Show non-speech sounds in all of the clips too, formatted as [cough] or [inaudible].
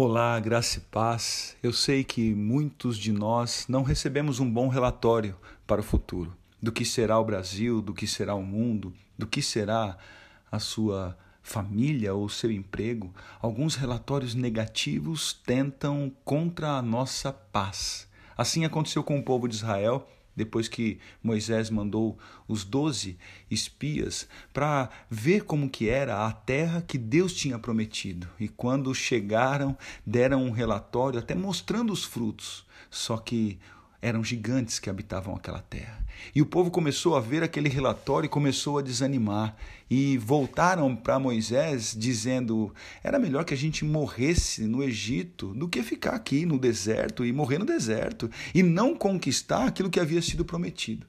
Olá, graça e paz. Eu sei que muitos de nós não recebemos um bom relatório para o futuro do que será o Brasil, do que será o mundo, do que será a sua família ou seu emprego. Alguns relatórios negativos tentam contra a nossa paz. Assim aconteceu com o povo de Israel depois que Moisés mandou os doze espias para ver como que era a terra que Deus tinha prometido. E quando chegaram, deram um relatório até mostrando os frutos. Só que eram gigantes que habitavam aquela terra. E o povo começou a ver aquele relatório e começou a desanimar. E voltaram para Moisés dizendo: era melhor que a gente morresse no Egito do que ficar aqui no deserto e morrer no deserto e não conquistar aquilo que havia sido prometido.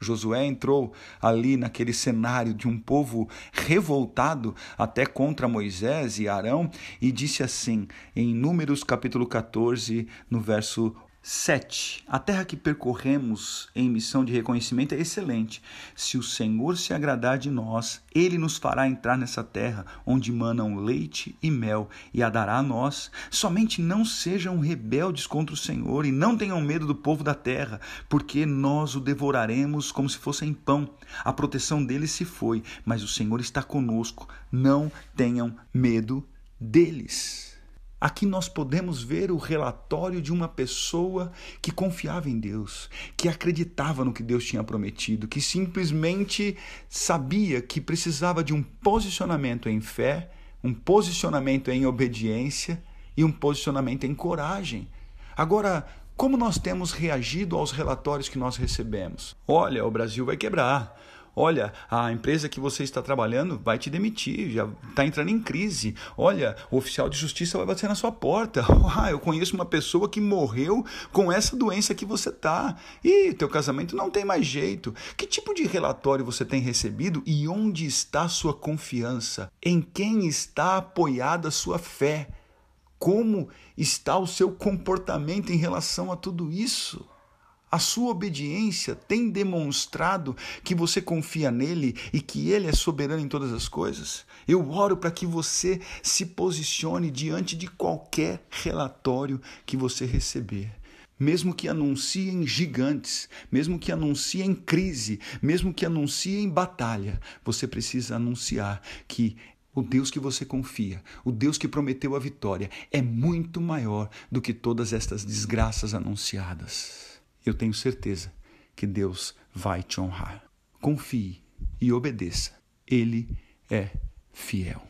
Josué entrou ali naquele cenário de um povo revoltado até contra Moisés e Arão e disse assim, em Números capítulo 14, no verso 7. A terra que percorremos em missão de reconhecimento é excelente. Se o Senhor se agradar de nós, ele nos fará entrar nessa terra onde manam leite e mel e a dará a nós. Somente não sejam rebeldes contra o Senhor e não tenham medo do povo da terra, porque nós o devoraremos como se fossem pão. A proteção dele se foi, mas o Senhor está conosco. Não tenham medo deles. Aqui nós podemos ver o relatório de uma pessoa que confiava em Deus, que acreditava no que Deus tinha prometido, que simplesmente sabia que precisava de um posicionamento em fé, um posicionamento em obediência e um posicionamento em coragem. Agora, como nós temos reagido aos relatórios que nós recebemos? Olha, o Brasil vai quebrar Olha, a empresa que você está trabalhando vai te demitir, já está entrando em crise. Olha, o oficial de justiça vai bater na sua porta. [laughs] Ah, eu conheço uma pessoa que morreu com essa doença que você tá. E teu casamento não tem mais jeito. Que tipo de relatório você tem recebido e onde está sua confiança? Em quem está apoiada a sua fé? Como está o seu comportamento em relação a tudo isso? A sua obediência tem demonstrado que você confia nele e que ele é soberano em todas as coisas? Eu oro para que você se posicione diante de qualquer relatório que você receber. Mesmo que anunciem gigantes, mesmo que anunciem crise, mesmo que anunciem batalha, você precisa anunciar que o Deus que você confia, o Deus que prometeu a vitória, é muito maior do que todas estas desgraças anunciadas eu tenho certeza que Deus vai te honrar. Confie e obedeça. Ele é fiel.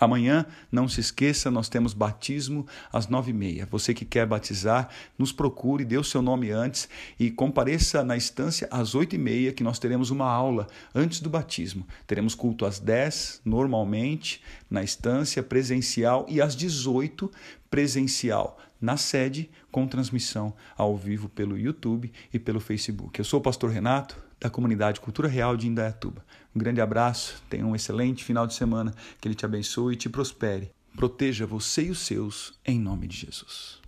Amanhã, não se esqueça, nós temos batismo às nove e meia. Você que quer batizar, nos procure, dê o seu nome antes e compareça na instância às oito e meia, que nós teremos uma aula antes do batismo. Teremos culto às dez, normalmente, na instância presencial, e às dezoito, presencial na sede, com transmissão ao vivo pelo YouTube e pelo Facebook. Eu sou o pastor Renato, da comunidade Cultura Real de Indaiatuba. Um grande abraço, tenha um excelente final de semana, que Ele te abençoe e te prospere. Proteja você e os seus, em nome de Jesus.